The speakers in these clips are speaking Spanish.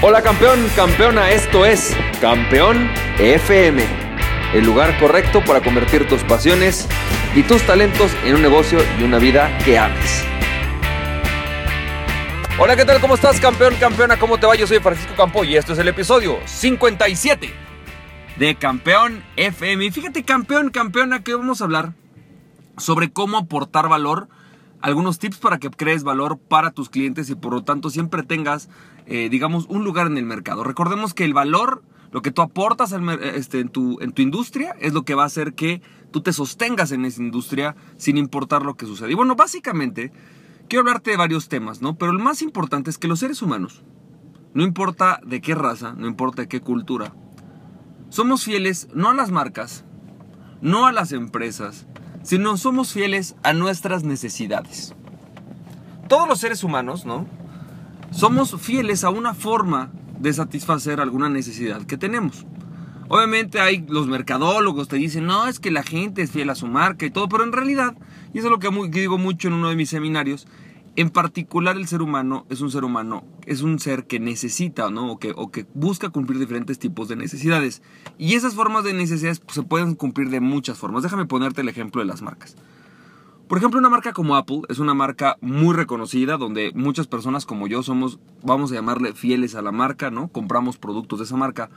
Hola campeón, campeona, esto es Campeón FM, el lugar correcto para convertir tus pasiones y tus talentos en un negocio y una vida que ames. Hola, ¿qué tal? ¿Cómo estás, campeón, campeona? ¿Cómo te va? Yo soy Francisco Campo y esto es el episodio 57 de Campeón FM. Y fíjate, campeón, campeona, que vamos a hablar sobre cómo aportar valor algunos tips para que crees valor para tus clientes y por lo tanto siempre tengas, eh, digamos, un lugar en el mercado. Recordemos que el valor, lo que tú aportas este, en, tu, en tu industria, es lo que va a hacer que tú te sostengas en esa industria sin importar lo que suceda. Y bueno, básicamente, quiero hablarte de varios temas, ¿no? Pero el más importante es que los seres humanos, no importa de qué raza, no importa de qué cultura, somos fieles no a las marcas, no a las empresas, sino somos fieles a nuestras necesidades. Todos los seres humanos, ¿no? Somos fieles a una forma de satisfacer alguna necesidad que tenemos. Obviamente hay los mercadólogos te dicen, no, es que la gente es fiel a su marca y todo, pero en realidad, y eso es lo que digo mucho en uno de mis seminarios, en particular el ser humano es un ser humano, es un ser que necesita ¿no? o, que, que busca cumplir diferentes tipos de necesidades. Y esas formas de necesidades pues, se pueden cumplir de muchas formas. Déjame ponerte el ejemplo de las marcas. Por ejemplo, una marca como Apple es una marca muy reconocida donde muchas personas como yo somos, vamos a llamarle fieles a la marca, ¿no? Compramos productos de esa marca.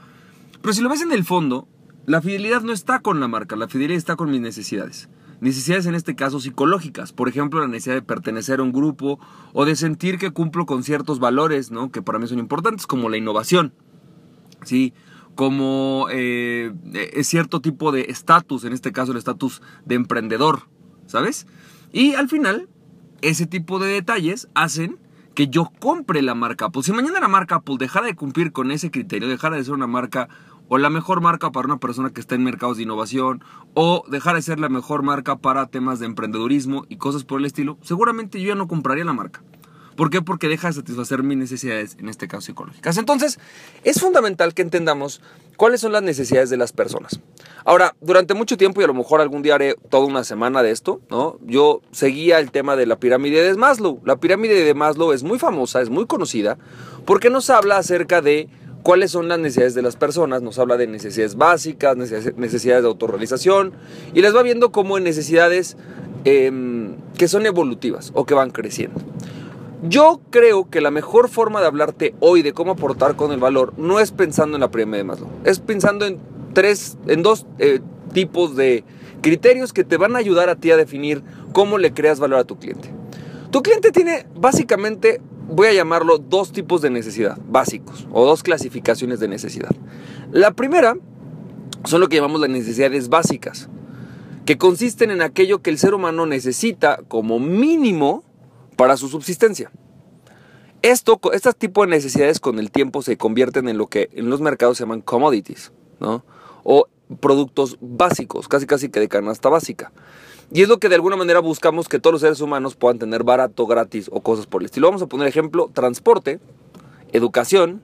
Pero si lo ves en el fondo, la fidelidad no está con la marca, la fidelidad está con mis necesidades. Necesidades en este caso psicológicas, por ejemplo la necesidad de pertenecer a un grupo o de sentir que cumplo con ciertos valores, ¿no? Que para mí son importantes, como la innovación, ¿sí? Como eh, eh, cierto tipo de estatus, en este caso el estatus de emprendedor, ¿sabes? Y al final, ese tipo de detalles hacen que yo compre la marca Apple. Si mañana la marca Apple dejara de cumplir con ese criterio, dejara de ser una marca o la mejor marca para una persona que está en mercados de innovación, o dejar de ser la mejor marca para temas de emprendedurismo y cosas por el estilo, seguramente yo ya no compraría la marca. ¿Por qué? Porque deja de satisfacer mis necesidades, en este caso psicológicas. Entonces, es fundamental que entendamos cuáles son las necesidades de las personas. Ahora, durante mucho tiempo, y a lo mejor algún día haré toda una semana de esto, ¿no? Yo seguía el tema de la pirámide de Maslow. La pirámide de Maslow es muy famosa, es muy conocida, porque nos habla acerca de cuáles son las necesidades de las personas, nos habla de necesidades básicas, necesidades de autorrealización, y les va viendo como en necesidades em, que son evolutivas o que van creciendo. Yo creo que la mejor forma de hablarte hoy de cómo aportar con el valor no es pensando en la pirámide de Maslow, es pensando en tres, en dos eh, tipos de criterios que te van a ayudar a ti a definir cómo le creas valor a tu cliente. Tu cliente tiene básicamente voy a llamarlo dos tipos de necesidad básicos o dos clasificaciones de necesidad. La primera son lo que llamamos las necesidades básicas, que consisten en aquello que el ser humano necesita como mínimo para su subsistencia. Esto, este tipo de necesidades con el tiempo se convierten en lo que en los mercados se llaman commodities, ¿no? O productos básicos, casi casi que de canasta básica. Y es lo que de alguna manera buscamos que todos los seres humanos puedan tener barato, gratis o cosas por el estilo. Vamos a poner ejemplo, transporte, educación,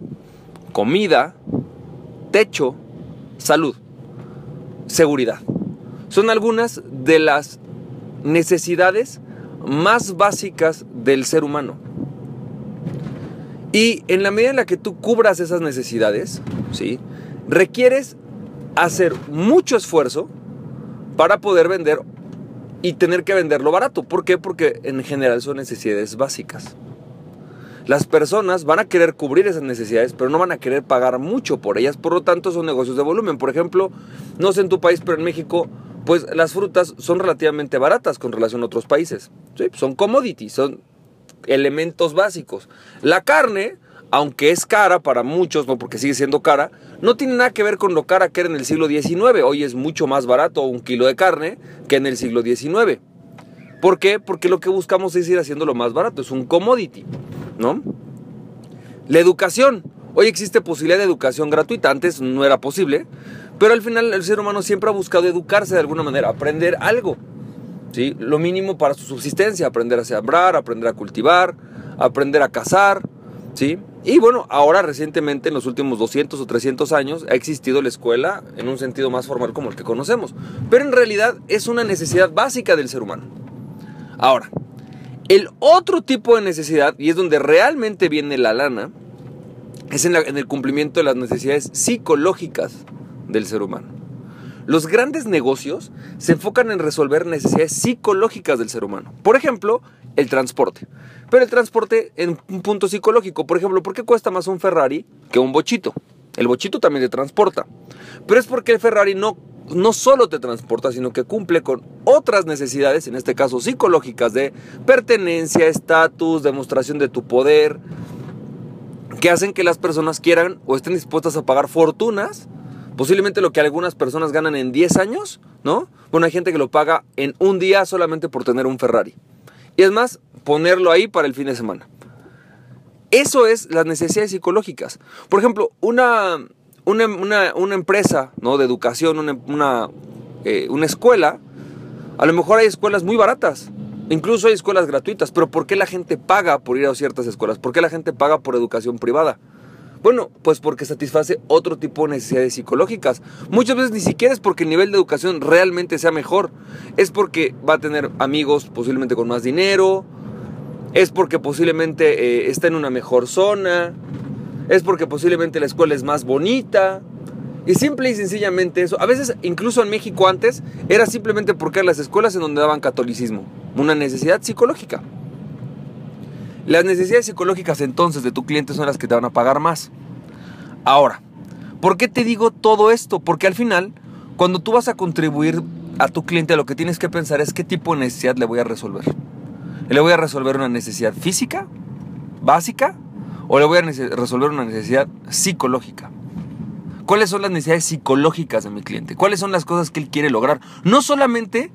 comida, techo, salud, seguridad. Son algunas de las necesidades más básicas del ser humano. Y en la medida en la que tú cubras esas necesidades, ¿sí? requieres hacer mucho esfuerzo para poder vender y tener que venderlo barato. ¿Por qué? Porque en general son necesidades básicas. Las personas van a querer cubrir esas necesidades, pero no van a querer pagar mucho por ellas. Por lo tanto, son negocios de volumen. Por ejemplo, no sé en tu país, pero en México, pues las frutas son relativamente baratas con relación a otros países. Son commodities, son elementos básicos. La carne, aunque es cara para muchos, no porque sigue siendo cara, no tiene nada que ver con lo cara que era en el siglo XIX. Hoy es mucho más barato un kilo de carne que en el siglo XIX. ¿Por qué? Porque lo que buscamos es ir haciendo lo más barato, es un commodity, ¿no? La educación. Hoy existe posibilidad de educación gratuita, antes no era posible, pero al final el ser humano siempre ha buscado educarse de alguna manera, aprender algo, ¿sí? Lo mínimo para su subsistencia, aprender a sembrar, aprender a cultivar, aprender a cazar, ¿sí? Y bueno, ahora recientemente, en los últimos 200 o 300 años, ha existido la escuela en un sentido más formal como el que conocemos. Pero en realidad es una necesidad básica del ser humano. Ahora, el otro tipo de necesidad, y es donde realmente viene la lana, es en, el cumplimiento de las necesidades psicológicas del ser humano. Los grandes negocios se enfocan en resolver necesidades psicológicas del ser humano. Por ejemplo, el transporte. Pero el transporte en un punto psicológico. Por ejemplo, ¿por qué cuesta más un Ferrari que un bochito? El bochito también te transporta. Pero es porque el Ferrari no, no solo te transporta, sino que cumple con otras necesidades, en este caso psicológicas, de pertenencia, estatus, demostración de tu poder, que hacen que las personas quieran o estén dispuestas a pagar fortunas, posiblemente lo que algunas personas ganan en 10 años, ¿no? Bueno, hay gente que lo paga en un día solamente por tener un Ferrari. Y es más, ponerlo ahí para el fin de semana. Eso es las necesidades psicológicas. Por ejemplo, una, una, empresa ¿no? de educación, una, una, eh, una escuela, a lo mejor hay escuelas muy baratas, Incluso hay escuelas gratuitas, pero ¿por qué la gente paga por ir a ciertas escuelas? ¿Por qué la gente paga por educación privada? Bueno, pues porque satisface otro tipo de necesidades psicológicas. Muchas veces ni siquiera es porque el nivel de educación realmente sea mejor. Es porque va a tener amigos posiblemente con más dinero. Es porque posiblemente eh, está en una mejor zona. Es porque posiblemente la escuela es más bonita. Y simple y sencillamente eso. A veces, incluso en México antes, era simplemente porque eran las escuelas en donde daban catolicismo una necesidad psicológica. Las necesidades psicológicas entonces de tu cliente son las que te van a pagar más. Ahora, ¿por qué te digo todo esto? Porque al final, cuando tú vas a contribuir a tu cliente, lo que tienes que pensar es qué tipo de necesidad le voy a resolver. ¿Le voy a resolver una necesidad física, básica, o le voy a resolver una necesidad psicológica? ¿Cuáles son las necesidades psicológicas de mi cliente? ¿Cuáles son las cosas que él quiere lograr? No solamente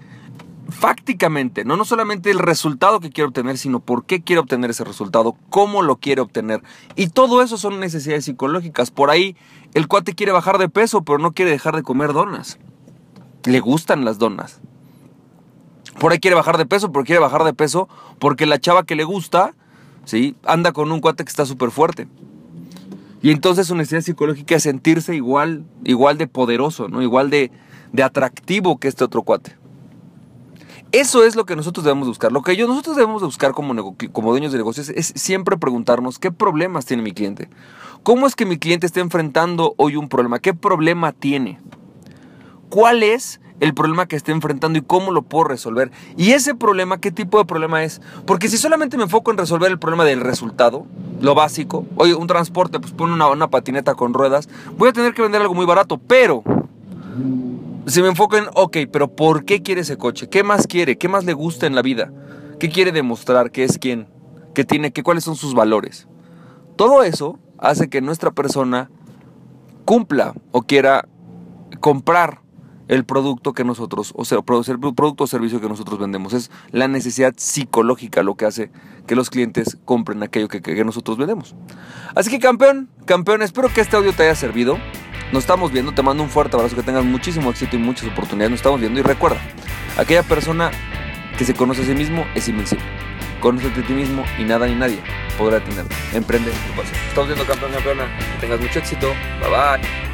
fácticamente, no, no solamente el resultado que quiere obtener, sino por qué quiere obtener ese resultado, cómo lo quiere obtener. Y todo eso son necesidades psicológicas. Por ahí el cuate quiere bajar de peso, pero no quiere dejar de comer donas. Le gustan las donas. Por ahí quiere bajar de peso, pero quiere bajar de peso porque la chava que le gusta, ¿sí? Anda con un cuate que está súper fuerte. Y entonces su necesidad psicológica es sentirse igual, igual de poderoso, ¿no? Igual de, de atractivo que este otro cuate. Eso es lo que nosotros debemos buscar. Lo que nosotros debemos buscar como, como dueños de negocios es siempre preguntarnos qué problemas tiene mi cliente. ¿Cómo es que mi cliente está enfrentando hoy un problema? ¿Qué problema tiene? ¿Cuál es el problema que está enfrentando y cómo lo puedo resolver? Y ese problema, ¿qué tipo de problema es? Porque si solamente me enfoco en resolver el problema del resultado, lo básico, oye, un transporte, pues pone una, una patineta con ruedas, voy a tener que vender algo muy barato, pero si me enfoco en, ok, pero ¿por qué quiere ese coche? ¿Qué más quiere? ¿Qué más le gusta en la vida? ¿Qué quiere demostrar? ¿Qué es quién? ¿Qué tiene? ¿Qué, ¿Cuáles son sus valores? Todo eso hace que nuestra persona cumpla o quiera comprar el producto que nosotros, o sea, producir el producto o servicio que nosotros vendemos. Es la necesidad psicológica lo que hace que los clientes compren aquello que, que nosotros vendemos. Así que campeón, campeón, espero que este audio te haya servido. Nos estamos viendo, te mando un fuerte abrazo, que tengas muchísimo éxito y muchas oportunidades. Nos estamos viendo y recuerda, aquella persona que se conoce a sí mismo es invencible. Conócete a ti mismo y nada ni nadie podrá detenerte. Emprende tu pasión. Estamos viendo campeón, campeona. Que tengas mucho éxito. Bye bye.